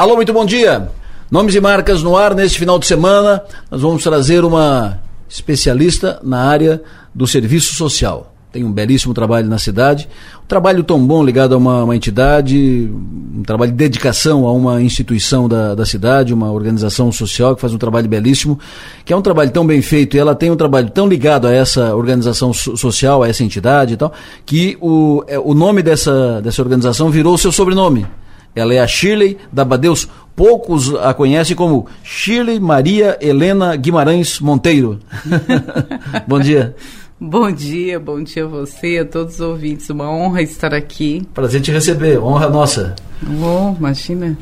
Alô, muito bom dia. Nomes e marcas no ar neste final de semana. Nós vamos trazer uma especialista na área do serviço social. Tem um belíssimo trabalho na cidade, um trabalho tão bom ligado a uma, uma entidade, um trabalho de dedicação a uma instituição da, da cidade, uma organização social que faz um trabalho belíssimo, que é um trabalho tão bem feito e ela tem um trabalho tão ligado a essa organização so, social, a essa entidade e tal, que o, é, o nome dessa, dessa organização virou o seu sobrenome. Ela é a Shirley da Badeus. Poucos a conhecem como Shirley Maria Helena Guimarães Monteiro. bom dia. Bom dia, bom dia a você, a todos os ouvintes. Uma honra estar aqui. Prazer te receber, honra nossa. Oh, imagina.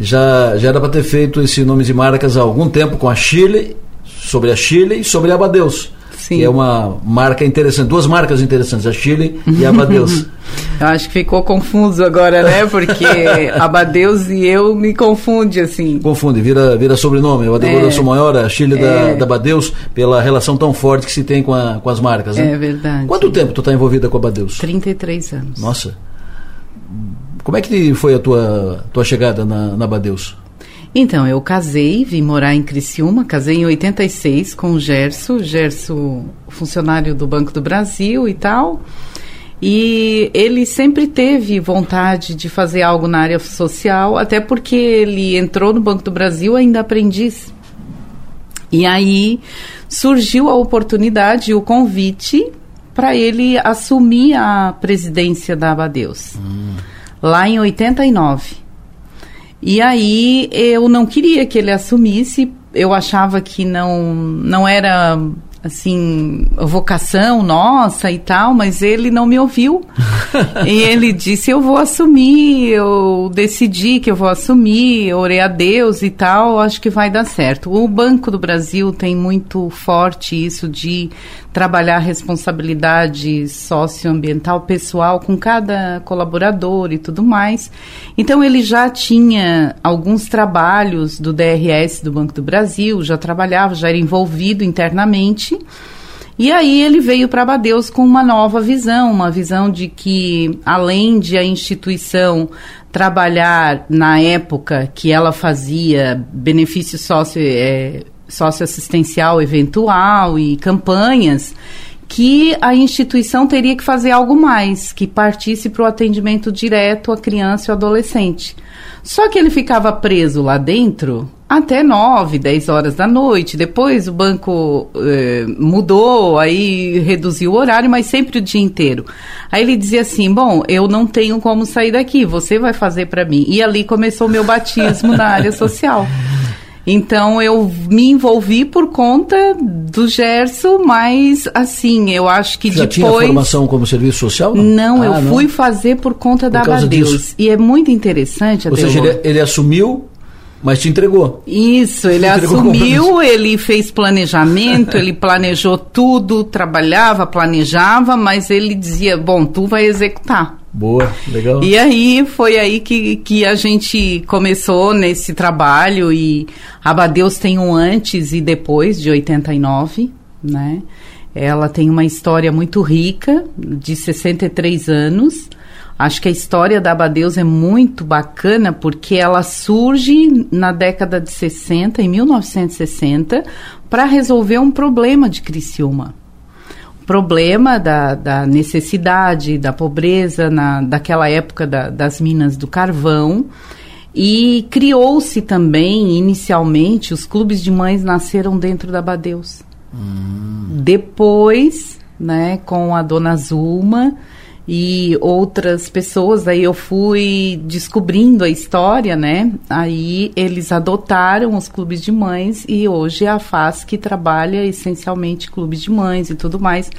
Já, já era para ter feito esse nomes e marcas há algum tempo com a Shirley, sobre a Shirley e sobre a Abadeus. Sim. Que é uma marca interessante, duas marcas interessantes, a Chile e a Abadeus. eu acho que ficou confuso agora, né? Porque Abadeus e eu me confunde, assim. Confunde, vira, vira sobrenome. O Adeus é. da sua maior, a Chile é. da, da Abadeus, pela relação tão forte que se tem com, a, com as marcas, né? É verdade. Quanto tempo tu está envolvida com a Abadeus? 33 anos. Nossa. Como é que foi a tua, tua chegada na, na Abadeus? Então, eu casei, vim morar em Criciúma, casei em 86 com o Gerso, Gerso, funcionário do Banco do Brasil e tal. E ele sempre teve vontade de fazer algo na área social, até porque ele entrou no Banco do Brasil ainda aprendiz. E aí surgiu a oportunidade, o convite para ele assumir a presidência da Abadeus, hum. lá em 89. E aí eu não queria que ele assumisse, eu achava que não, não era assim, vocação nossa e tal, mas ele não me ouviu. e ele disse: Eu vou assumir, eu decidi que eu vou assumir, orei a Deus e tal, acho que vai dar certo. O Banco do Brasil tem muito forte isso de trabalhar responsabilidade socioambiental pessoal com cada colaborador e tudo mais. Então ele já tinha alguns trabalhos do DRS do Banco do Brasil, já trabalhava, já era envolvido internamente. E aí ele veio para Abadeus com uma nova visão, uma visão de que além de a instituição trabalhar na época que ela fazia benefício sócio é, socioassistencial eventual e campanhas, que a instituição teria que fazer algo mais, que partisse para o atendimento direto à criança e ao adolescente. Só que ele ficava preso lá dentro até 9, 10 horas da noite. Depois o banco eh, mudou, aí reduziu o horário, mas sempre o dia inteiro. Aí ele dizia assim: Bom, eu não tenho como sair daqui, você vai fazer para mim. E ali começou o meu batismo na área social. Então eu me envolvi por conta do Gerson, mas assim, eu acho que Já depois. tinha formação como serviço social? Não, não ah, eu não. fui fazer por conta por da Abadeus. E é muito interessante. Ou seja, ele, ele assumiu mas te entregou. Isso, ele assumiu, ele fez planejamento, ele planejou tudo, trabalhava, planejava, mas ele dizia: Bom, tu vai executar. Boa, legal. E aí foi aí que, que a gente começou nesse trabalho e Abadeus tem um antes e depois de 89, né? Ela tem uma história muito rica, de 63 anos. Acho que a história da Abadeus é muito bacana porque ela surge na década de 60, em 1960, para resolver um problema de Criciúma problema da, da necessidade, da pobreza na, daquela época da, das minas do carvão. E criou-se também, inicialmente, os clubes de mães nasceram dentro da Badeus. Hum. Depois, né, com a dona Zulma, e outras pessoas, aí eu fui descobrindo a história, né? Aí eles adotaram os clubes de mães e hoje é a FAS que trabalha essencialmente clubes de mães e tudo mais.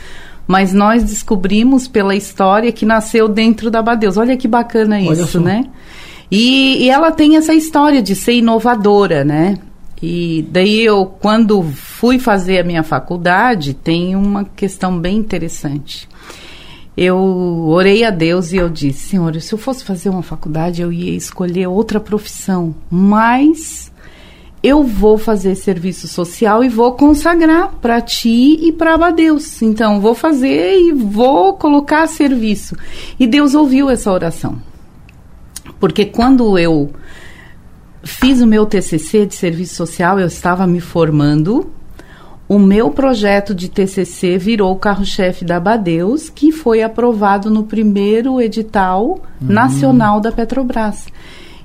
Mas nós descobrimos pela história que nasceu dentro da Badeus. Olha que bacana isso, né? E, e ela tem essa história de ser inovadora, né? E daí eu, quando fui fazer a minha faculdade, tem uma questão bem interessante eu orei a Deus e eu disse: Senhor, se eu fosse fazer uma faculdade, eu ia escolher outra profissão, mas eu vou fazer serviço social e vou consagrar para ti e para Deus. Então, vou fazer e vou colocar serviço. E Deus ouviu essa oração. Porque quando eu fiz o meu TCC de serviço social, eu estava me formando. O meu projeto de TCC virou o carro-chefe da Abadeus, que foi aprovado no primeiro edital uhum. nacional da Petrobras.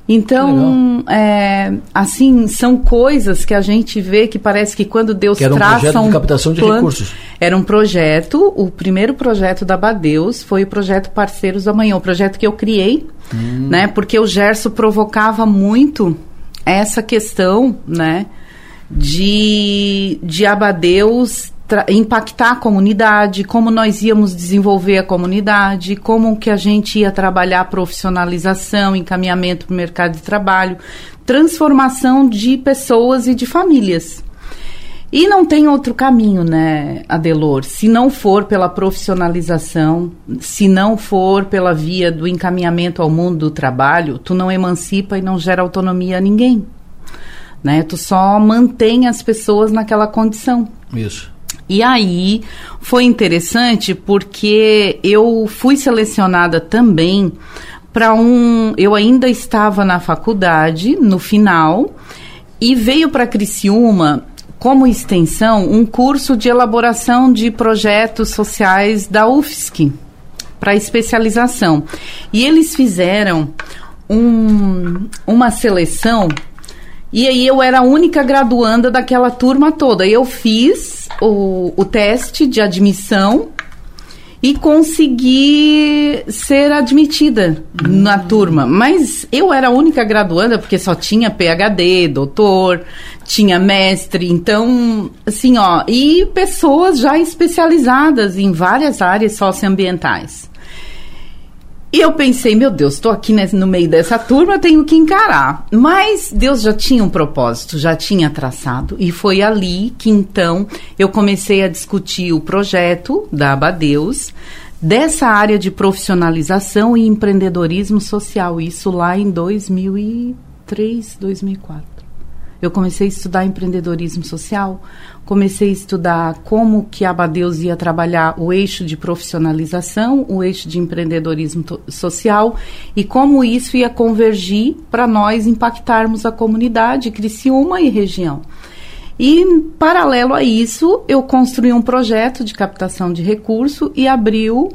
Então, é, assim, são coisas que a gente vê que parece que quando Deus que era um traça projeto um de captação de plano, recursos. Era um projeto, o primeiro projeto da Badeus foi o projeto Parceiros da Manhã, o projeto que eu criei, hum. né? Porque o Gerson provocava muito essa questão, né? De, de Abadeus impactar a comunidade, como nós íamos desenvolver a comunidade, como que a gente ia trabalhar profissionalização, encaminhamento para o mercado de trabalho, transformação de pessoas e de famílias. E não tem outro caminho, né, Adelor? Se não for pela profissionalização, se não for pela via do encaminhamento ao mundo do trabalho, tu não emancipa e não gera autonomia a ninguém. Né? Tu só mantém as pessoas naquela condição. Isso. E aí foi interessante porque eu fui selecionada também para um. Eu ainda estava na faculdade, no final, e veio para Criciúma como extensão um curso de elaboração de projetos sociais da UFSC para especialização. E eles fizeram um, uma seleção e aí eu era a única graduanda daquela turma toda. Eu fiz o, o teste de admissão e consegui ser admitida uhum. na turma. Mas eu era a única graduanda porque só tinha PhD, doutor, tinha mestre, então, assim, ó, e pessoas já especializadas em várias áreas socioambientais. E eu pensei, meu Deus, estou aqui no meio dessa turma, tenho que encarar. Mas Deus já tinha um propósito, já tinha traçado. E foi ali que então eu comecei a discutir o projeto da Abadeus dessa área de profissionalização e empreendedorismo social. Isso lá em 2003, 2004. Eu comecei a estudar empreendedorismo social, comecei a estudar como que a Abadeus ia trabalhar o eixo de profissionalização, o eixo de empreendedorismo social e como isso ia convergir para nós impactarmos a comunidade, Criciúma e região. E, paralelo a isso, eu construí um projeto de captação de recurso e abriu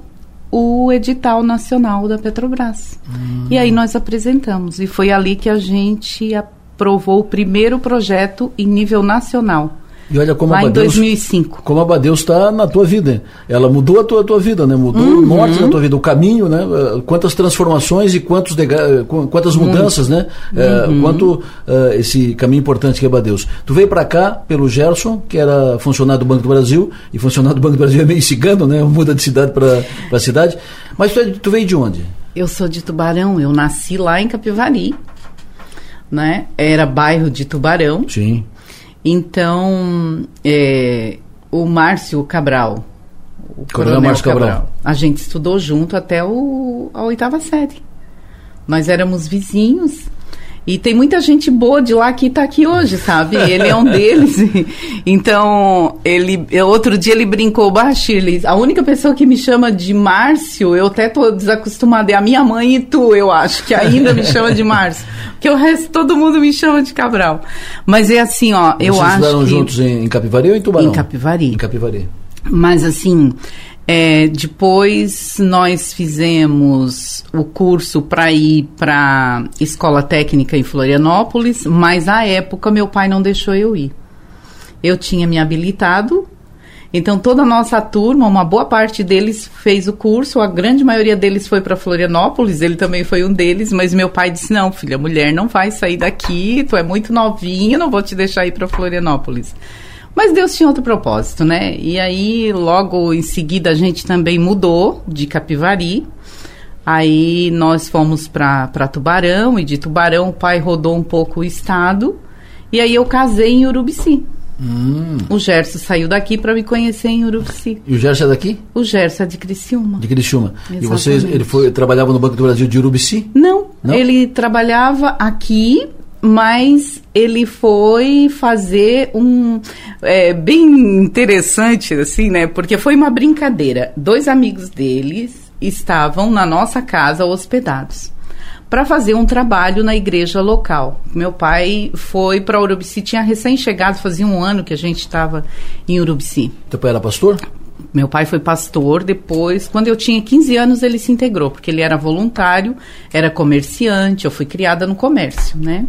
o edital nacional da Petrobras. Hum. E aí nós apresentamos. E foi ali que a gente aprovou o primeiro projeto em nível nacional e olha como Lá a Badeus, em 2005. Como está na tua vida. Ela mudou a tua, a tua vida, né? Mudou uhum. o norte da tua vida, o caminho, né? Eh, quantas transformações e quantos eh, quantas mudanças, né? Eh, uhum. quanto uh, esse caminho importante que é a Badeus. Tu veio para cá pelo Gerson, que era funcionário do Banco do Brasil, e funcionário do Banco do Brasil é meio cigano, né? Muda de cidade para cidade. Mas tu, é tu veio de onde? Eu sou de Tubarão, eu nasci lá em Capivari. Né? Era bairro de Tubarão. Sim. Então, é, o Márcio Cabral, o Coronel, Márcio Cabral, Cabral, a gente estudou junto até o, a oitava série. Nós éramos vizinhos e tem muita gente boa de lá que está aqui hoje, sabe? Ele é um deles. então, ele outro dia ele brincou, Bachir, a única pessoa que me chama de Márcio, eu até tô desacostumada, é a minha mãe e tu, eu acho, que ainda me chama de Márcio. Porque o resto todo mundo me chama de Cabral. Mas é assim, ó, Vocês eu acho que... juntos em Capivari ou em Tubarão? Em Capivari. Em Capivari. Mas assim, é, depois nós fizemos o curso para ir para escola técnica em Florianópolis, mas à época meu pai não deixou eu ir. Eu tinha me habilitado, então toda a nossa turma, uma boa parte deles fez o curso, a grande maioria deles foi para Florianópolis, ele também foi um deles, mas meu pai disse: "Não, filha, mulher não vai sair daqui, tu é muito novinha, não vou te deixar ir para Florianópolis". Mas Deus tinha outro propósito, né? E aí, logo em seguida, a gente também mudou de Capivari. Aí nós fomos para Tubarão, e de Tubarão o pai rodou um pouco o estado. E aí eu casei em Urubici. Hum. O Gerson saiu daqui para me conhecer em Urubici. E o Gerson é daqui? O Gerson é de Criciúma. De Criciúma. Exatamente. E vocês, ele foi, trabalhava no Banco do Brasil de Urubici? Não, Não? ele trabalhava aqui mas ele foi fazer um é, bem interessante assim, né? Porque foi uma brincadeira. Dois amigos deles estavam na nossa casa hospedados. para fazer um trabalho na igreja local. Meu pai foi para Urubici, tinha recém-chegado, fazia um ano que a gente estava em Urubici. Teu pai era pastor? Meu pai foi pastor, depois, quando eu tinha 15 anos, ele se integrou, porque ele era voluntário, era comerciante, eu fui criada no comércio, né?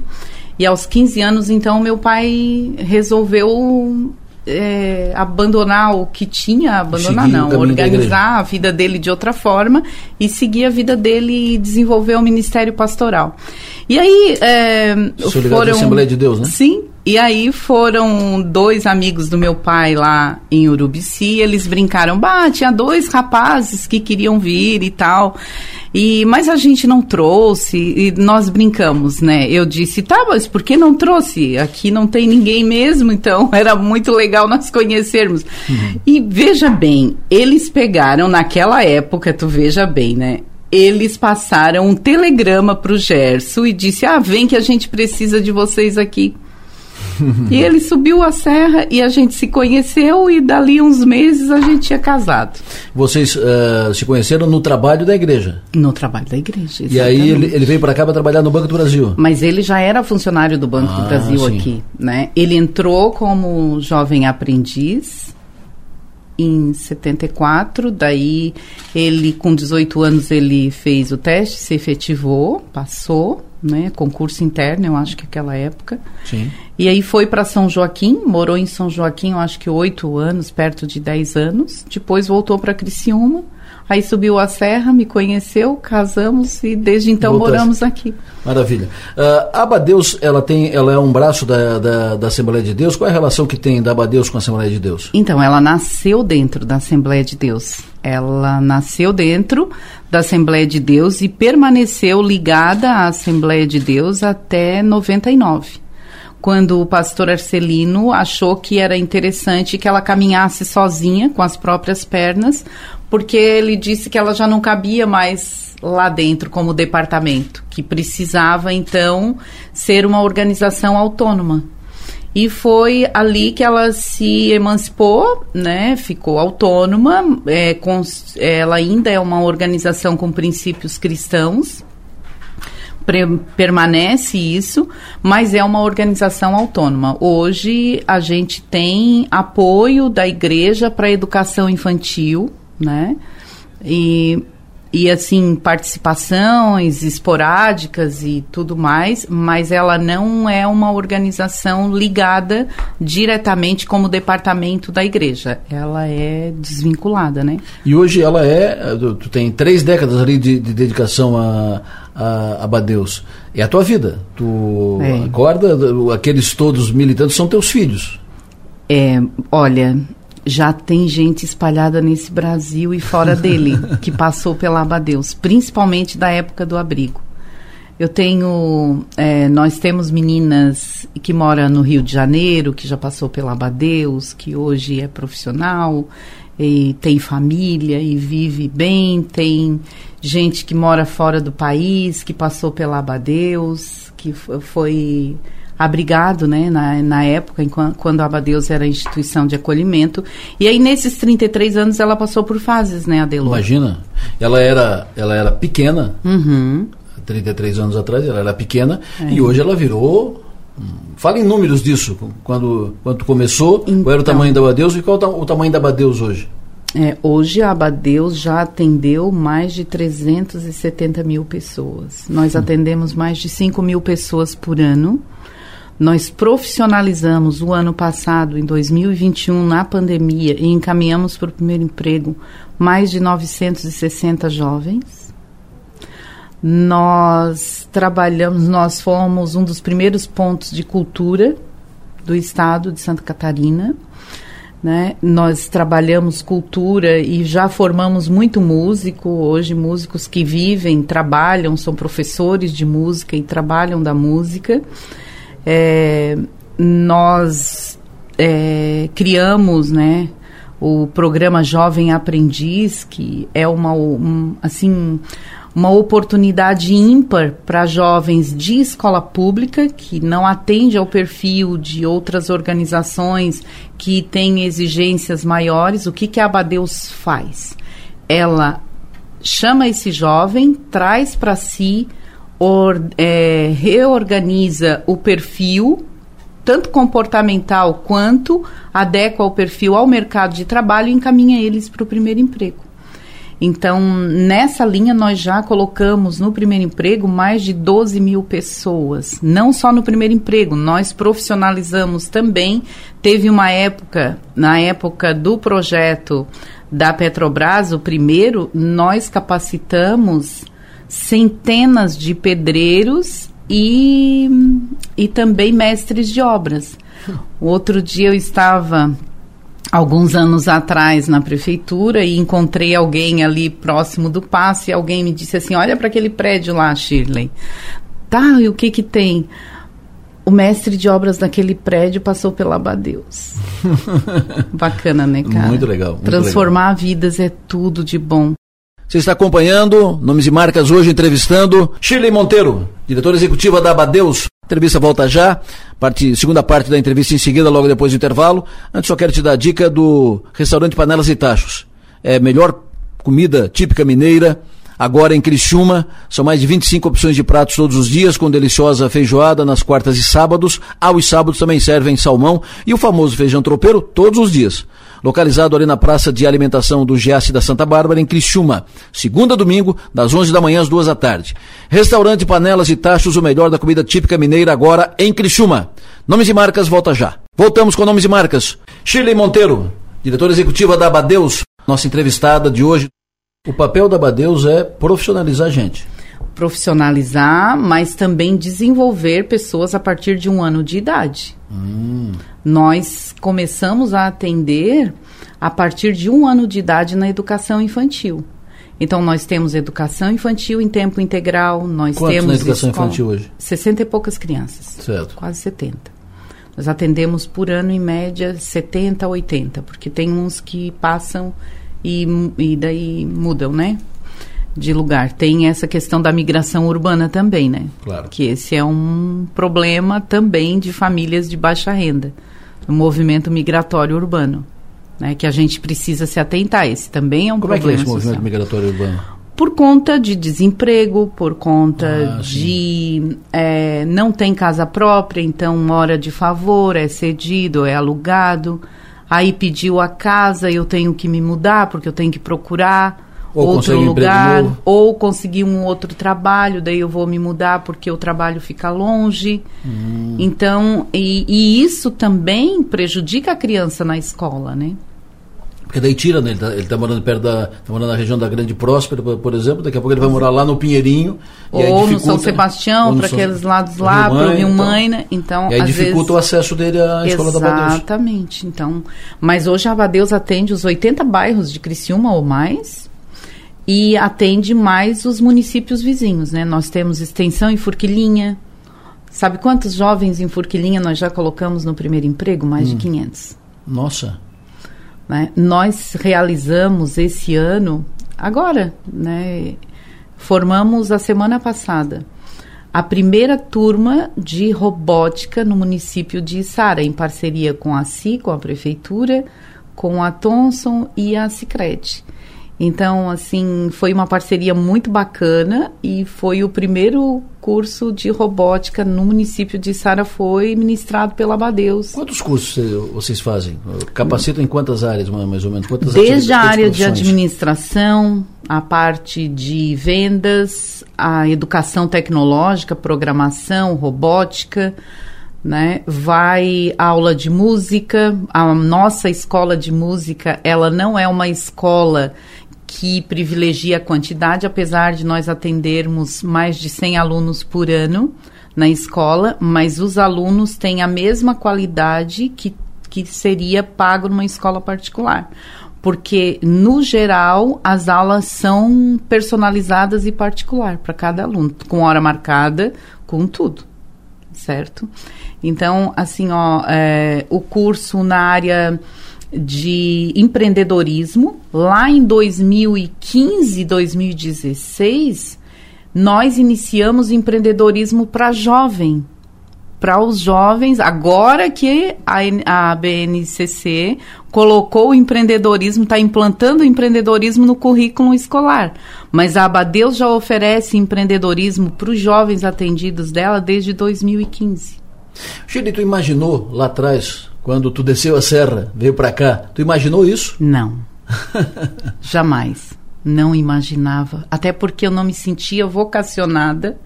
E aos 15 anos, então, meu pai resolveu é, abandonar o que tinha, abandonar não, organizar a vida dele de outra forma e seguir a vida dele e desenvolver o ministério pastoral. E aí é, foram Assembleia de Deus, né? Sim, e aí foram dois amigos do meu pai lá em Urubici, eles brincaram, bah, tinha dois rapazes que queriam vir e tal. E, mas a gente não trouxe, e nós brincamos, né? Eu disse, tá, mas por que não trouxe? Aqui não tem ninguém mesmo, então era muito legal nós conhecermos. Uhum. E veja bem, eles pegaram naquela época, tu veja bem, né? Eles passaram um telegrama para o Gerson e disse: Ah, vem que a gente precisa de vocês aqui. E ele subiu a serra e a gente se conheceu e dali uns meses a gente tinha casado. Vocês uh, se conheceram no trabalho da igreja? No trabalho da igreja, exatamente. E aí ele, ele veio para cá para trabalhar no Banco do Brasil? Mas ele já era funcionário do Banco ah, do Brasil sim. aqui, né? Ele entrou como jovem aprendiz em 74, daí ele com 18 anos ele fez o teste, se efetivou, passou, né? Concurso interno, eu acho que aquela época. Sim. E aí foi para São Joaquim, morou em São Joaquim, eu acho que oito anos, perto de dez anos. Depois voltou para Criciúma. Aí subiu a serra, me conheceu, casamos e desde então moramos aqui. Maravilha. Uh, Abadeus, ela tem, ela é um braço da, da, da, Assembleia de Deus. Qual é a relação que tem da Abadeus com a Assembleia de Deus? Então, ela nasceu dentro da Assembleia de Deus. Ela nasceu dentro da Assembleia de Deus e permaneceu ligada à Assembleia de Deus até 99 quando o pastor Arcelino achou que era interessante que ela caminhasse sozinha, com as próprias pernas, porque ele disse que ela já não cabia mais lá dentro como departamento, que precisava então ser uma organização autônoma. E foi ali que ela se emancipou, né? Ficou autônoma. É, ela ainda é uma organização com princípios cristãos, permanece isso, mas é uma organização autônoma. Hoje a gente tem apoio da igreja para educação infantil, né? E, e assim, participações esporádicas e tudo mais, mas ela não é uma organização ligada diretamente como departamento da igreja. Ela é desvinculada, né? E hoje ela é, tu tem três décadas ali de, de dedicação a a Abadeus. É a tua vida. Tu é. acorda, aqueles todos militantes são teus filhos. É, olha, já tem gente espalhada nesse Brasil e fora dele que passou pela Abadeus, principalmente da época do abrigo. Eu tenho, é, nós temos meninas que moram no Rio de Janeiro, que já passou pela Abadeus, que hoje é profissional e tem família e vive bem, tem gente que mora fora do país, que passou pela Abadeus, que foi abrigado, né, na, na época, enquanto, quando a Abadeus era instituição de acolhimento. E aí, nesses 33 anos, ela passou por fases, né, Adelô? Imagina, ela era, ela era pequena, uhum. 33 anos atrás, ela era pequena, é. e hoje ela virou Fala em números disso, quando, quando começou, então, qual era o então. tamanho da Abadeus e qual o tamanho da Abadeus hoje? É, hoje a Abadeus já atendeu mais de 370 mil pessoas. Nós hum. atendemos mais de 5 mil pessoas por ano. Nós profissionalizamos o ano passado, em 2021, na pandemia, e encaminhamos para o primeiro emprego mais de 960 jovens nós trabalhamos, nós fomos um dos primeiros pontos de cultura do estado de Santa Catarina. Né? Nós trabalhamos cultura e já formamos muito músico. Hoje, músicos que vivem, trabalham, são professores de música e trabalham da música. É, nós é, criamos, né? o programa Jovem Aprendiz, que é uma, um, assim, uma oportunidade ímpar para jovens de escola pública, que não atende ao perfil de outras organizações que têm exigências maiores. O que, que a Abadeus faz? Ela chama esse jovem, traz para si or, é, reorganiza o perfil, tanto comportamental quanto adequa o perfil ao mercado de trabalho e encaminha eles para o primeiro emprego. Então, nessa linha, nós já colocamos no primeiro emprego mais de 12 mil pessoas. Não só no primeiro emprego, nós profissionalizamos também. Teve uma época, na época do projeto da Petrobras, o primeiro, nós capacitamos centenas de pedreiros e, e também mestres de obras. O outro dia eu estava alguns anos atrás na prefeitura e encontrei alguém ali próximo do passe e alguém me disse assim: "Olha para aquele prédio lá, Shirley". Tá, e o que que tem? O mestre de obras daquele prédio passou pela Abadeus. Bacana, né, cara? Muito legal. Muito Transformar legal. vidas é tudo de bom. Você está acompanhando Nomes e Marcas hoje entrevistando Shirley Monteiro, diretora executiva da Abadeus. A entrevista volta já, parte, segunda parte da entrevista em seguida, logo depois do intervalo. Antes só quero te dar a dica do restaurante Panelas e Tachos. É melhor comida típica mineira, agora em Criciúma. São mais de 25 opções de pratos todos os dias, com deliciosa feijoada nas quartas e sábados. Aos sábados também servem salmão e o famoso feijão tropeiro todos os dias localizado ali na Praça de Alimentação do Giasse da Santa Bárbara, em Criciúma. Segunda domingo, das 11 da manhã às 2 da tarde. Restaurante Panelas e Tachos, o melhor da comida típica mineira, agora em Criciúma. Nomes e marcas, volta já. Voltamos com nomes e marcas. Shirley Monteiro, diretora executiva da Abadeus, nossa entrevistada de hoje. O papel da Abadeus é profissionalizar a gente profissionalizar, mas também desenvolver pessoas a partir de um ano de idade. Hum. Nós começamos a atender a partir de um ano de idade na educação infantil. Então, nós temos educação infantil em tempo integral, nós Quantos temos... na educação escola, infantil hoje? 60 e poucas crianças. Certo. Quase 70. Nós atendemos por ano, em média, 70 a 80, porque tem uns que passam e, e daí mudam, né? De lugar. Tem essa questão da migração urbana também, né? Claro. Que esse é um problema também de famílias de baixa renda, o movimento migratório urbano, né? Que a gente precisa se atentar. Esse também é um Como problema. Como é que é esse social. movimento migratório urbano? Por conta de desemprego, por conta ah, de é, não tem casa própria, então mora de favor, é cedido, é alugado. Aí pediu a casa, eu tenho que me mudar porque eu tenho que procurar ou outro lugar, ou conseguir um outro trabalho, daí eu vou me mudar porque o trabalho fica longe. Hum. Então, e, e, isso também prejudica a criança na escola, né? Porque daí tira, né? Ele está tá morando perto da. Tá morando na região da Grande Próspera, por exemplo, daqui a pouco ele vai morar lá no Pinheirinho. Ou no São Sebastião, para aqueles lados lá, para o Rio Maina. Então, e aí dificulta vezes, o acesso dele à escola da Abadeus. Exatamente. Então, mas hoje a Abadeus atende os 80 bairros de Criciúma ou mais e atende mais os municípios vizinhos, né? Nós temos extensão em Furquilinha. Sabe quantos jovens em Furquilinha nós já colocamos no primeiro emprego? Mais hum. de 500. Nossa. Né? Nós realizamos esse ano, agora, né? Formamos a semana passada a primeira turma de robótica no município de Sara, em parceria com a CI, com a prefeitura, com a Thomson e a Sicredi. Então, assim, foi uma parceria muito bacana e foi o primeiro curso de robótica no município de Sara foi ministrado pela Abadeus. Quantos cursos vocês fazem? Capacitam em quantas áreas, mais ou menos? Quantas Desde a área de administração, a parte de vendas, a educação tecnológica, programação, robótica, né? Vai aula de música. A nossa escola de música, ela não é uma escola que privilegia a quantidade, apesar de nós atendermos mais de 100 alunos por ano na escola, mas os alunos têm a mesma qualidade que, que seria pago numa escola particular. Porque, no geral, as aulas são personalizadas e particular para cada aluno, com hora marcada, com tudo, certo? Então, assim, ó, é, o curso na área de empreendedorismo. Lá em 2015, 2016, nós iniciamos empreendedorismo para jovem. para os jovens, agora que a, a BNCC colocou o empreendedorismo, está implantando o empreendedorismo no currículo escolar. Mas a Abadeus já oferece empreendedorismo para os jovens atendidos dela desde 2015. Shirley, tu imaginou lá atrás, quando tu desceu a serra, veio para cá, tu imaginou isso? Não. Jamais. Não imaginava. Até porque eu não me sentia vocacionada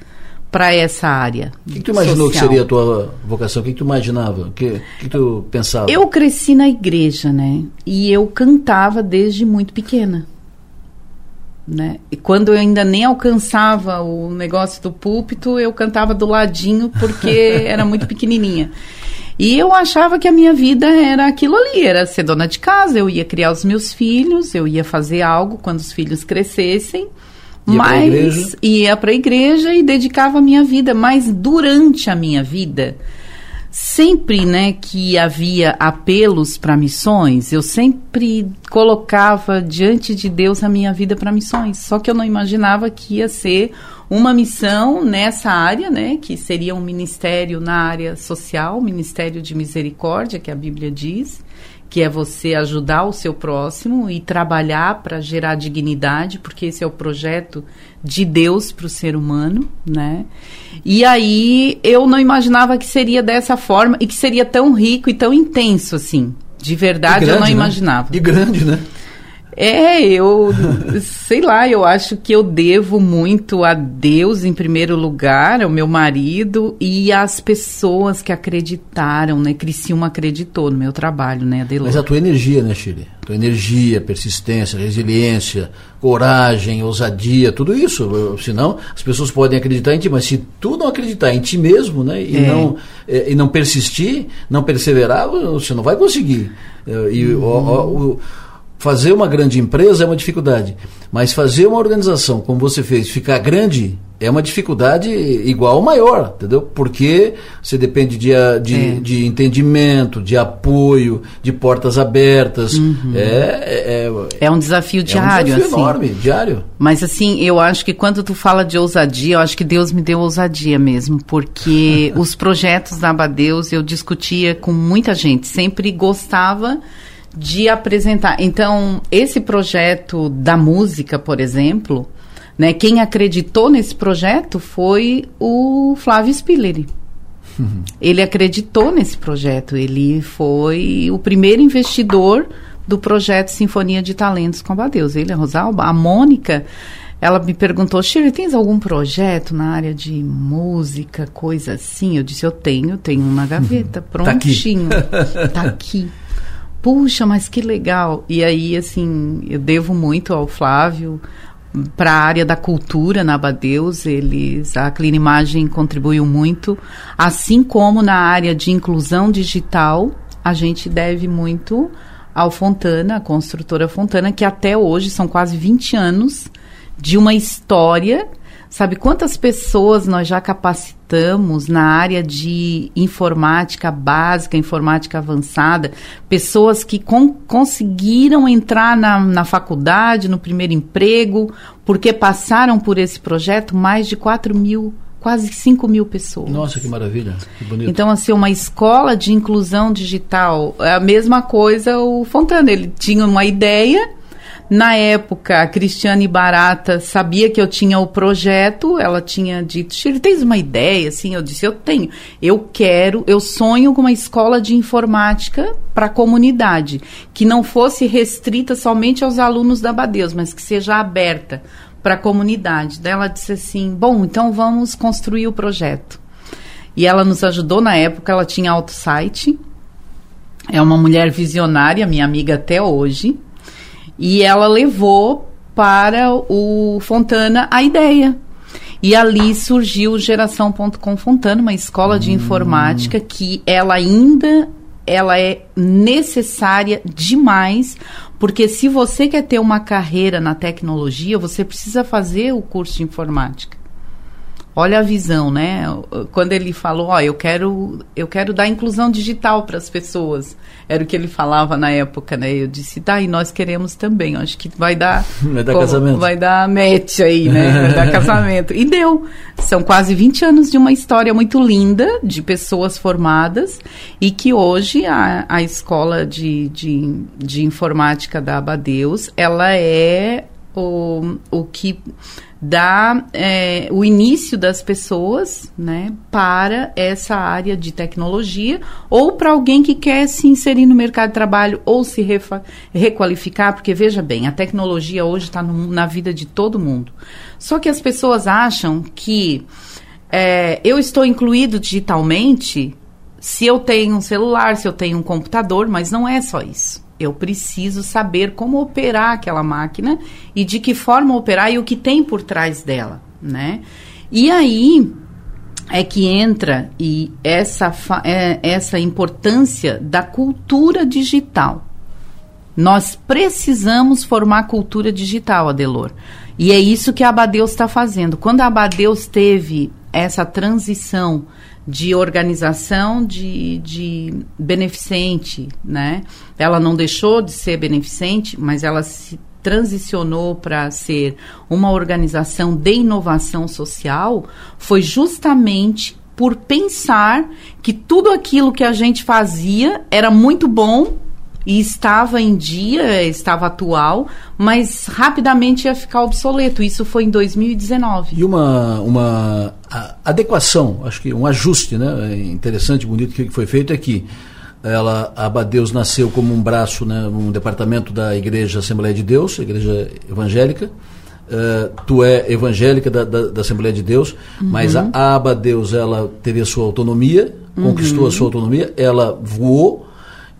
para essa área. O que, que, tu imaginou social. que seria a tua vocação? O que, que tu imaginava? O que, que tu pensava? Eu cresci na igreja, né? E eu cantava desde muito pequena. Né? E quando eu ainda nem alcançava o negócio do púlpito, eu cantava do ladinho porque era muito pequenininha. E eu achava que a minha vida era aquilo ali, era ser dona de casa, eu ia criar os meus filhos, eu ia fazer algo quando os filhos crescessem. Ia mas ia para a igreja e dedicava a minha vida, mas durante a minha vida, sempre, né, que havia apelos para missões, eu sempre colocava diante de Deus a minha vida para missões. Só que eu não imaginava que ia ser uma missão nessa área, né, que seria um ministério na área social, ministério de misericórdia, que a Bíblia diz que é você ajudar o seu próximo e trabalhar para gerar dignidade, porque esse é o projeto de Deus para o ser humano, né? E aí eu não imaginava que seria dessa forma e que seria tão rico e tão intenso assim. De verdade, grande, eu não né? imaginava. E grande, né? É, eu sei lá, eu acho que eu devo muito a Deus em primeiro lugar, ao meu marido e às pessoas que acreditaram, né? Criciúma acreditou no meu trabalho, né, Adelô? Mas a tua energia, né, Chile? Tua energia, persistência, resiliência, coragem, ousadia, tudo isso. Senão, as pessoas podem acreditar em ti, mas se tu não acreditar em ti mesmo, né, e, é. não, e não persistir, não perseverar, você não vai conseguir. E uhum. o, o fazer uma grande empresa é uma dificuldade, mas fazer uma organização como você fez ficar grande é uma dificuldade igual ou maior, entendeu? Porque você depende de, de, é. de entendimento, de apoio, de portas abertas. Uhum. É, é, é, é, um desafio diário. É um desafio assim. enorme, diário. Mas assim, eu acho que quando tu fala de ousadia, eu acho que Deus me deu ousadia mesmo, porque os projetos da Abadeus eu discutia com muita gente, sempre gostava de apresentar. Então, esse projeto da música, por exemplo, né, quem acreditou nesse projeto foi o Flávio Spilleri. Uhum. Ele acreditou nesse projeto, ele foi o primeiro investidor do projeto Sinfonia de Talentos com Abadeus. Ele, a Rosalba, a Mônica, ela me perguntou, Shirley, tens algum projeto na área de música, coisa assim? Eu disse, eu tenho, tenho uma gaveta, prontinho. Tá aqui. tá aqui puxa, mas que legal. E aí, assim, eu devo muito ao Flávio para a área da cultura na Abadeus, eles, a Clinimagem contribuiu muito, assim como na área de inclusão digital, a gente deve muito ao Fontana, a construtora Fontana, que até hoje são quase 20 anos de uma história Sabe quantas pessoas nós já capacitamos na área de informática básica, informática avançada? Pessoas que con conseguiram entrar na, na faculdade, no primeiro emprego, porque passaram por esse projeto mais de 4 mil quase 5 mil pessoas. Nossa, que maravilha, que bonito. Então, assim, uma escola de inclusão digital, é a mesma coisa o Fontana, ele tinha uma ideia na época, a Cristiane Barata sabia que eu tinha o projeto, ela tinha dito, Shirley, tens uma ideia? Assim, eu disse, eu tenho. Eu quero, eu sonho com uma escola de informática para a comunidade, que não fosse restrita somente aos alunos da Badeus, mas que seja aberta para a comunidade. Daí ela disse assim, bom, então vamos construir o projeto. E ela nos ajudou na época, ela tinha auto site. É uma mulher visionária, minha amiga até hoje. E ela levou para o Fontana a ideia. E ali surgiu Geração.com Fontana, uma escola hum. de informática que ela ainda ela é necessária demais, porque se você quer ter uma carreira na tecnologia, você precisa fazer o curso de informática. Olha a visão, né? Quando ele falou, ó, eu quero, eu quero dar inclusão digital para as pessoas. Era o que ele falava na época, né? Eu disse, tá, e nós queremos também. Acho que vai dar. Vai dar casamento. Vai dar match aí, né? Vai dar casamento. E deu. São quase 20 anos de uma história muito linda, de pessoas formadas, e que hoje a, a escola de, de, de informática da Abadeus, ela é o, o que dá é, o início das pessoas né, para essa área de tecnologia ou para alguém que quer se inserir no mercado de trabalho ou se requalificar, porque veja bem, a tecnologia hoje está na vida de todo mundo. Só que as pessoas acham que é, eu estou incluído digitalmente se eu tenho um celular, se eu tenho um computador, mas não é só isso eu preciso saber como operar aquela máquina e de que forma operar e o que tem por trás dela, né? E aí é que entra e essa, é, essa importância da cultura digital. Nós precisamos formar cultura digital, Adelor. E é isso que a Abadeus está fazendo. Quando a Abadeus teve essa transição de organização de, de beneficente, né? Ela não deixou de ser beneficente, mas ela se transicionou para ser uma organização de inovação social, foi justamente por pensar que tudo aquilo que a gente fazia era muito bom e estava em dia, estava atual, mas rapidamente ia ficar obsoleto. Isso foi em 2019. E uma, uma adequação, acho que um ajuste né, interessante, bonito que foi feito é que ela, a Abadeus nasceu como um braço, né, um departamento da Igreja Assembleia de Deus, Igreja Evangélica. Uh, tu é evangélica da, da, da Assembleia de Deus, uhum. mas a, Abadeus ela teve a sua autonomia, conquistou uhum. a sua autonomia, ela voou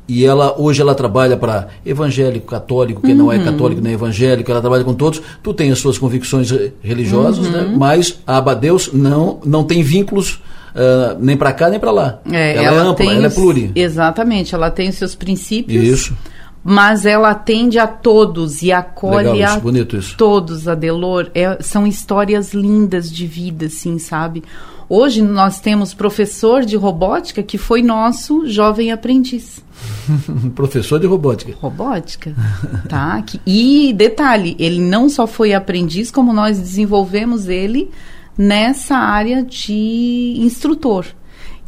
e ela hoje ela trabalha para evangélico, católico, quem uhum. não é uhum. católico nem evangélico, ela trabalha com todos. Tu tem as suas convicções religiosas, né? uhum. né? Mas a Abadeus não não tem vínculos Uh, nem para cá nem para lá. É, ela, ela, é ampla, ela é pluri. Exatamente, ela tem os seus princípios. Isso. Mas ela atende a todos e acolhe Legal, a bonito isso. todos, Adelor. É, são histórias lindas de vida, assim, sabe? Hoje nós temos professor de robótica que foi nosso jovem aprendiz. professor de robótica. Robótica, tá? E detalhe, ele não só foi aprendiz, como nós desenvolvemos ele nessa área de instrutor.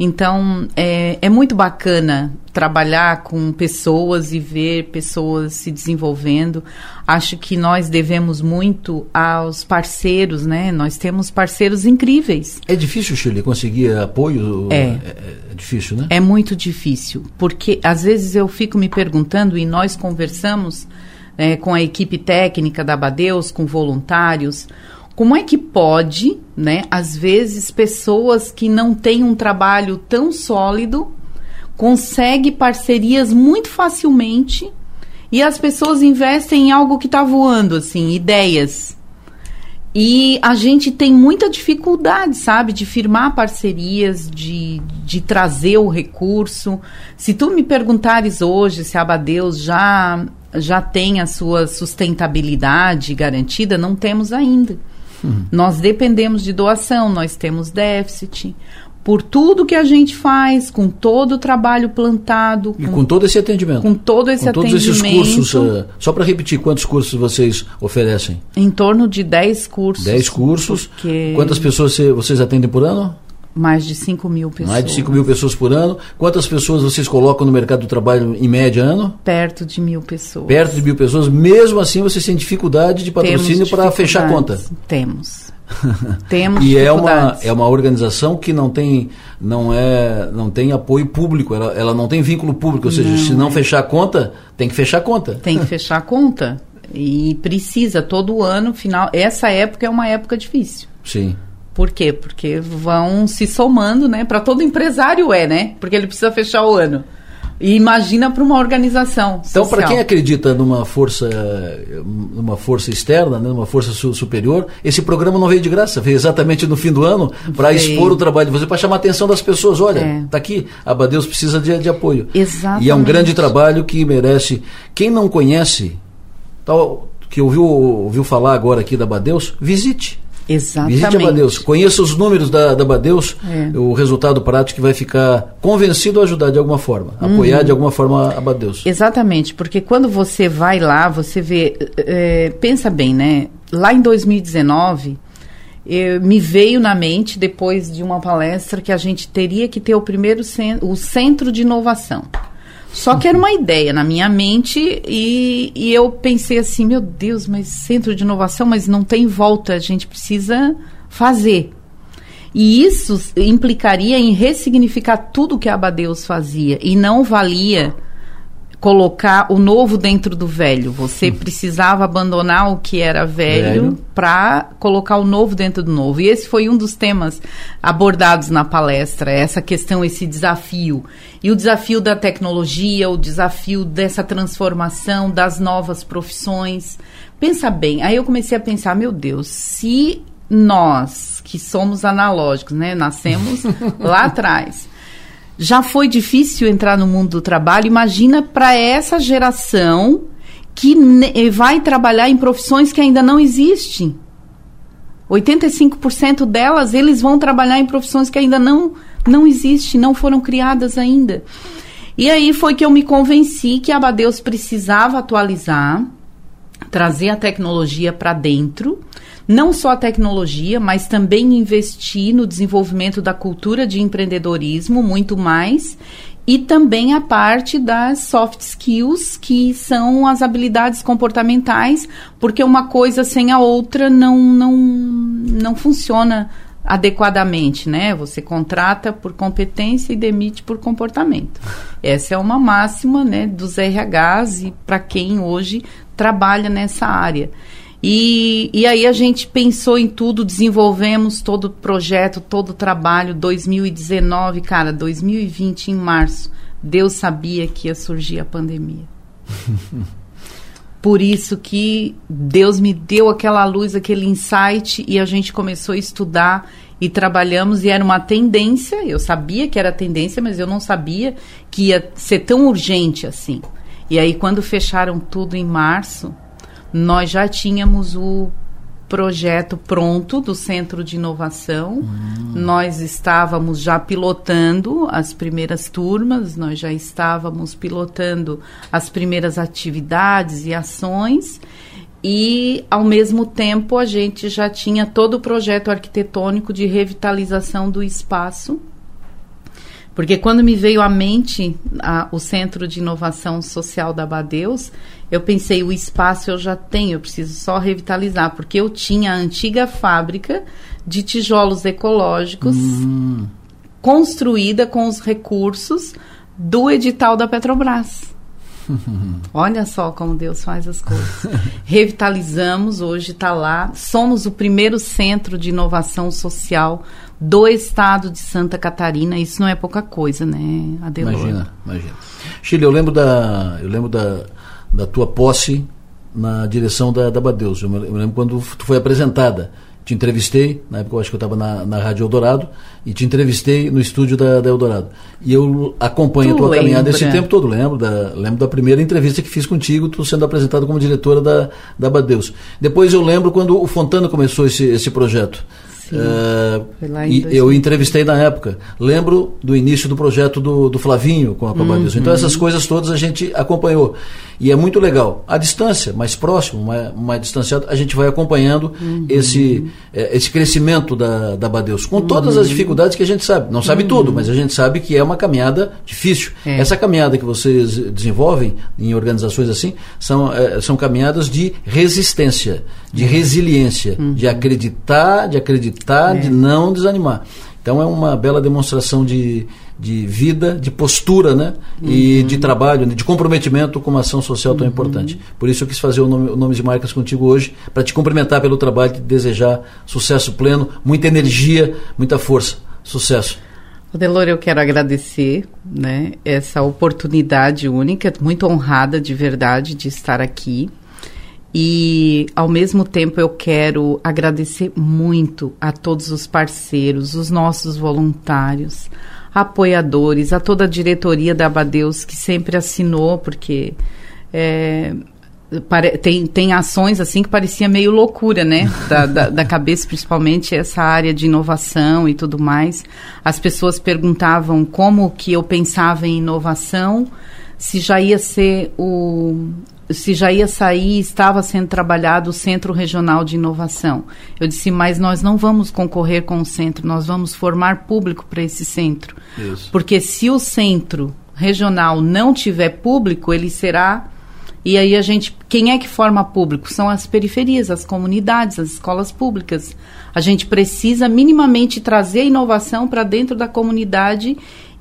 Então, é, é muito bacana trabalhar com pessoas e ver pessoas se desenvolvendo. Acho que nós devemos muito aos parceiros, né? Nós temos parceiros incríveis. É difícil, Shirley, conseguir apoio? É. É, é difícil, né? É muito difícil, porque às vezes eu fico me perguntando e nós conversamos é, com a equipe técnica da Badeus, com voluntários, como é que pode, né, às vezes, pessoas que não têm um trabalho tão sólido conseguem parcerias muito facilmente e as pessoas investem em algo que está voando, assim, ideias. E a gente tem muita dificuldade, sabe, de firmar parcerias, de, de trazer o recurso. Se tu me perguntares hoje se a Abadeus já, já tem a sua sustentabilidade garantida, não temos ainda. Nós dependemos de doação, nós temos déficit. Por tudo que a gente faz, com todo o trabalho plantado. E com, com todo esse atendimento. Com todo esse com atendimento. todos esses cursos. Uh, só para repetir, quantos cursos vocês oferecem? Em torno de 10 cursos. 10 cursos. Porque... Quantas pessoas vocês atendem por ano? Mais de 5 mil pessoas. Mais de 5 mil pessoas por ano. Quantas pessoas vocês colocam no mercado do trabalho em média ano? Perto de mil pessoas. Perto de mil pessoas. Mesmo assim, vocês têm dificuldade de patrocínio para fechar a conta? Temos. Temos e é uma, é uma organização que não tem, não é, não tem apoio público, ela, ela não tem vínculo público, ou seja, não, se não é. fechar a conta, tem que fechar a conta. Tem que fechar a conta. E precisa, todo ano, final. Essa época é uma época difícil. Sim. Por quê? Porque vão se somando, né? Para todo empresário é, né? Porque ele precisa fechar o ano. E imagina para uma organização. Então, para quem acredita numa força, numa força externa, né, numa força su superior, esse programa não veio de graça, veio exatamente no fim do ano para expor o trabalho de você, para chamar a atenção das pessoas. Olha, é. tá aqui, a Badeus precisa de, de apoio. Exatamente. E é um grande trabalho que merece. Quem não conhece, tal, que ouviu, ouviu falar agora aqui da Badeus, visite. Exatamente. Visite a Badeus, conheça os números da, da Badeus, é. o resultado prático que vai ficar convencido a ajudar de alguma forma, uhum. apoiar de alguma forma a Badeus. Exatamente, porque quando você vai lá, você vê, é, pensa bem, né? Lá em 2019, eu, me veio na mente, depois de uma palestra, que a gente teria que ter o primeiro o centro de inovação. Só que era uma ideia na minha mente e, e eu pensei assim, meu Deus, mas centro de inovação, mas não tem volta, a gente precisa fazer. E isso implicaria em ressignificar tudo que a Abadeus fazia e não valia colocar o novo dentro do velho. Você precisava abandonar o que era velho, velho. para colocar o novo dentro do novo. E esse foi um dos temas abordados na palestra, essa questão, esse desafio. E o desafio da tecnologia, o desafio dessa transformação das novas profissões. Pensa bem, aí eu comecei a pensar, meu Deus, se nós que somos analógicos, né, nascemos lá atrás, já foi difícil entrar no mundo do trabalho. Imagina para essa geração que vai trabalhar em profissões que ainda não existem. 85% delas, eles vão trabalhar em profissões que ainda não, não existem, não foram criadas ainda. E aí foi que eu me convenci que a Abadeus precisava atualizar, trazer a tecnologia para dentro não só a tecnologia, mas também investir no desenvolvimento da cultura de empreendedorismo, muito mais, e também a parte das soft skills, que são as habilidades comportamentais, porque uma coisa sem a outra não, não, não funciona adequadamente, né? Você contrata por competência e demite por comportamento. Essa é uma máxima, né, dos RHs e para quem hoje trabalha nessa área. E, e aí a gente pensou em tudo, desenvolvemos todo o projeto, todo o trabalho. 2019, cara, 2020, em março, Deus sabia que ia surgir a pandemia. Por isso que Deus me deu aquela luz, aquele insight e a gente começou a estudar e trabalhamos e era uma tendência. Eu sabia que era tendência, mas eu não sabia que ia ser tão urgente assim. E aí quando fecharam tudo em março, nós já tínhamos o projeto pronto do Centro de Inovação. Hum. Nós estávamos já pilotando as primeiras turmas, nós já estávamos pilotando as primeiras atividades e ações. E, ao mesmo tempo, a gente já tinha todo o projeto arquitetônico de revitalização do espaço porque quando me veio à mente a, o Centro de Inovação Social da Badeus, eu pensei, o espaço eu já tenho, eu preciso só revitalizar, porque eu tinha a antiga fábrica de tijolos ecológicos hum. construída com os recursos do edital da Petrobras. Olha só como Deus faz as coisas. Revitalizamos, hoje está lá. Somos o primeiro centro de inovação social do estado de Santa Catarina. Isso não é pouca coisa, né, Adelor? Imagina, imagina. Chile, eu lembro da, eu lembro da, da tua posse na direção da, da Badeus. Eu me, lembro quando tu foi apresentada te entrevistei, na época eu acho que eu estava na, na Rádio Eldorado, e te entrevistei no estúdio da, da Eldorado. E eu acompanho tu a tua lembra. caminhada esse tempo todo, lembro da, lembro da primeira entrevista que fiz contigo, tu sendo apresentado como diretora da, da Badeus. Depois eu lembro quando o Fontana começou esse, esse projeto. Uh, e eu entrevistei na época. Lembro do início do projeto do, do Flavinho com a Cobadeus. Uhum. Então essas coisas todas a gente acompanhou. E é muito legal. A distância, mais próximo, mais, mais distanciado, a gente vai acompanhando uhum. esse, é, esse crescimento da, da Badeus. Com todas as uhum. dificuldades que a gente sabe. Não sabe tudo, uhum. mas a gente sabe que é uma caminhada difícil. É. Essa caminhada que vocês desenvolvem em organizações assim são, é, são caminhadas de resistência, de uhum. resiliência, de acreditar, de acreditar acreditar, é. de não desanimar. Então é uma bela demonstração de, de vida, de postura, né? Uhum. E de trabalho, de comprometimento com uma ação social tão uhum. importante. Por isso eu quis fazer o nome, o nome de Marcas contigo hoje, para te cumprimentar pelo trabalho e desejar sucesso pleno, muita energia, muita força. Sucesso. Delor, eu quero agradecer né, essa oportunidade única, muito honrada de verdade de estar aqui. E, ao mesmo tempo, eu quero agradecer muito a todos os parceiros, os nossos voluntários, apoiadores, a toda a diretoria da Abadeus que sempre assinou, porque é, tem, tem ações assim que parecia meio loucura, né? Da, da, da, cabeça, principalmente essa área de inovação e tudo mais. As pessoas perguntavam como que eu pensava em inovação, se já ia ser o. Se já ia sair, estava sendo trabalhado o Centro Regional de Inovação. Eu disse, mas nós não vamos concorrer com o centro, nós vamos formar público para esse centro. Isso. Porque se o centro regional não tiver público, ele será e aí a gente, quem é que forma público? São as periferias, as comunidades, as escolas públicas. A gente precisa minimamente trazer a inovação para dentro da comunidade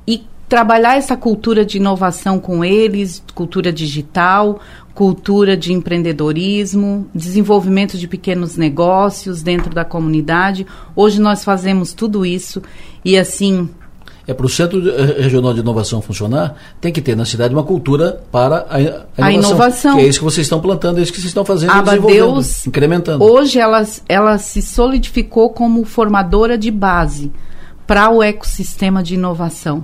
e trabalhar essa cultura de inovação com eles, cultura digital, cultura de empreendedorismo, desenvolvimento de pequenos negócios dentro da comunidade. Hoje nós fazemos tudo isso e assim é para o Centro Regional de Inovação funcionar, tem que ter na cidade uma cultura para a, inovação, a inovação. Que é isso que vocês estão plantando, é isso que vocês estão fazendo, a Deus, incrementando. Hoje ela, ela se solidificou como formadora de base para o ecossistema de inovação.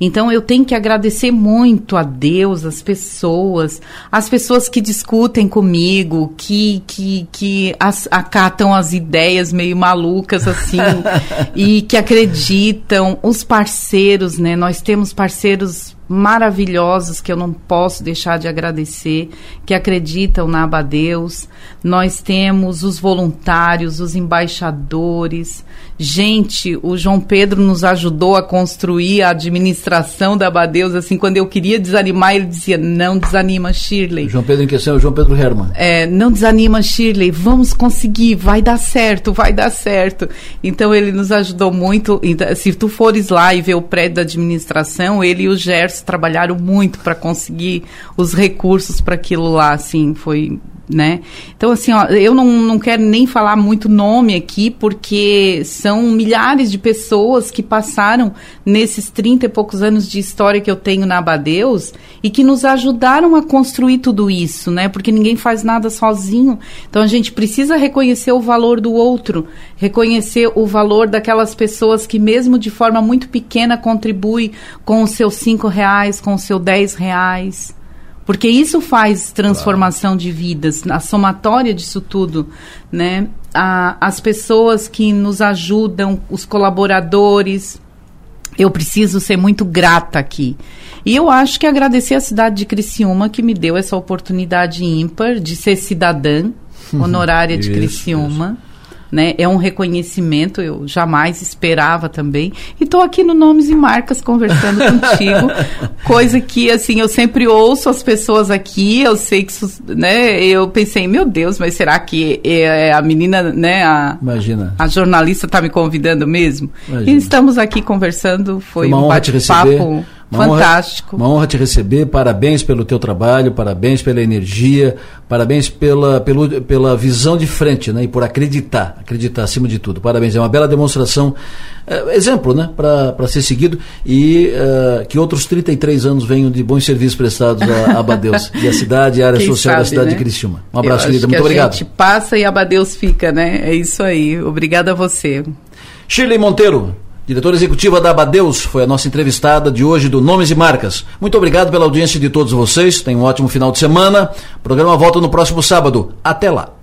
Então eu tenho que agradecer muito a Deus, as pessoas, as pessoas que discutem comigo, que, que, que as, acatam as ideias meio malucas assim e que acreditam, os parceiros, né? Nós temos parceiros maravilhosos que eu não posso deixar de agradecer, que acreditam na Abadeus. Nós temos os voluntários, os embaixadores. Gente, o João Pedro nos ajudou a construir a administração da Abadeus. Assim, quando eu queria desanimar, ele dizia: Não desanima, Shirley. O João Pedro em questão é o João Pedro Herman. É, não desanima, Shirley. Vamos conseguir, vai dar certo, vai dar certo. Então, ele nos ajudou muito. Então, se tu fores lá e ver o prédio da administração, ele e o Gerson trabalharam muito para conseguir os recursos para aquilo lá, assim, foi né? Então, assim, ó, eu não, não quero nem falar muito nome aqui, porque são milhares de pessoas que passaram nesses 30 e poucos anos de história que eu tenho na Abadeus e que nos ajudaram a construir tudo isso, né? Porque ninguém faz nada sozinho. Então, a gente precisa reconhecer o valor do outro, reconhecer o valor daquelas pessoas que, mesmo de forma muito pequena, contribuem com os seus cinco reais, com os seus dez reais porque isso faz transformação claro. de vidas, a somatória disso tudo, né? A, as pessoas que nos ajudam, os colaboradores. Eu preciso ser muito grata aqui. E eu acho que agradecer a cidade de Criciúma que me deu essa oportunidade ímpar de ser cidadã honorária de isso, Criciúma. Isso né? É um reconhecimento, eu jamais esperava também. E estou aqui no Nomes e Marcas conversando contigo, coisa que, assim, eu sempre ouço as pessoas aqui, eu sei que, né? Eu pensei, meu Deus, mas será que é, é a menina, né? A, Imagina. A jornalista está me convidando mesmo? Imagina. E estamos aqui conversando, foi, foi um bate-papo uma Fantástico. Honra, uma honra te receber. Parabéns pelo teu trabalho, parabéns pela energia, parabéns pela, pelo, pela visão de frente, né? E por acreditar, acreditar acima de tudo. Parabéns. É uma bela demonstração, é, exemplo, né? Para ser seguido e uh, que outros 33 anos venham de bons serviços prestados a, Abadeus e a cidade, a área Quem social sabe, da cidade né? de Criciúma. Um abraço, querida. Muito obrigado. A gente passa e Abadeus fica, né? É isso aí. Obrigada a você. Shirley Monteiro. Diretora executiva da Abadeus foi a nossa entrevistada de hoje do Nomes e Marcas. Muito obrigado pela audiência de todos vocês. Tenham um ótimo final de semana. O programa volta no próximo sábado. Até lá.